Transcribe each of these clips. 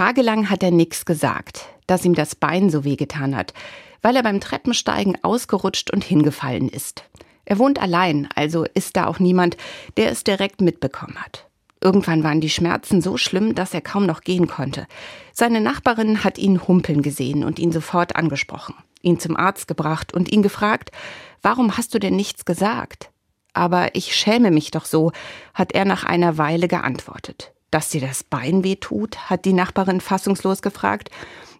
Tagelang hat er nichts gesagt, dass ihm das Bein so wehgetan hat, weil er beim Treppensteigen ausgerutscht und hingefallen ist. Er wohnt allein, also ist da auch niemand, der es direkt mitbekommen hat. Irgendwann waren die Schmerzen so schlimm, dass er kaum noch gehen konnte. Seine Nachbarin hat ihn humpeln gesehen und ihn sofort angesprochen, ihn zum Arzt gebracht und ihn gefragt, warum hast du denn nichts gesagt? Aber ich schäme mich doch so, hat er nach einer Weile geantwortet. Dass dir das Bein weh tut, hat die Nachbarin fassungslos gefragt.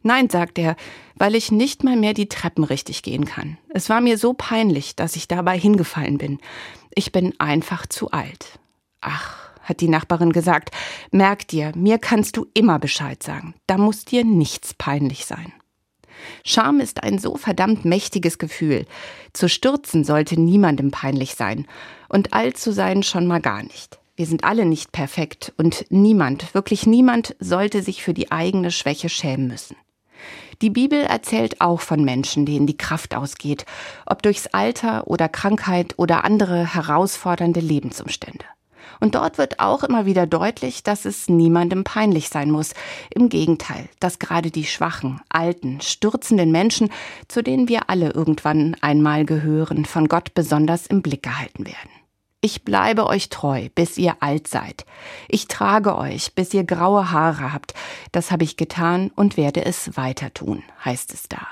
Nein, sagt er, weil ich nicht mal mehr die Treppen richtig gehen kann. Es war mir so peinlich, dass ich dabei hingefallen bin. Ich bin einfach zu alt. Ach, hat die Nachbarin gesagt, merk dir, mir kannst du immer Bescheid sagen. Da muss dir nichts peinlich sein. Scham ist ein so verdammt mächtiges Gefühl. Zu stürzen sollte niemandem peinlich sein. Und alt zu sein schon mal gar nicht. Wir sind alle nicht perfekt und niemand, wirklich niemand, sollte sich für die eigene Schwäche schämen müssen. Die Bibel erzählt auch von Menschen, denen die Kraft ausgeht, ob durchs Alter oder Krankheit oder andere herausfordernde Lebensumstände. Und dort wird auch immer wieder deutlich, dass es niemandem peinlich sein muss. Im Gegenteil, dass gerade die schwachen, alten, stürzenden Menschen, zu denen wir alle irgendwann einmal gehören, von Gott besonders im Blick gehalten werden. Ich bleibe euch treu, bis ihr alt seid. Ich trage euch, bis ihr graue Haare habt. Das habe ich getan und werde es weiter tun, heißt es da.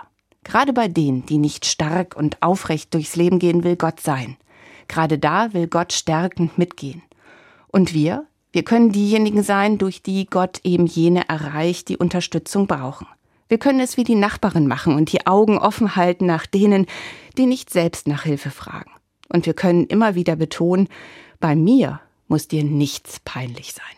Gerade bei denen, die nicht stark und aufrecht durchs Leben gehen, will Gott sein. Gerade da will Gott stärkend mitgehen. Und wir? Wir können diejenigen sein, durch die Gott eben jene erreicht, die Unterstützung brauchen. Wir können es wie die Nachbarin machen und die Augen offen halten nach denen, die nicht selbst nach Hilfe fragen. Und wir können immer wieder betonen, bei mir muss dir nichts peinlich sein.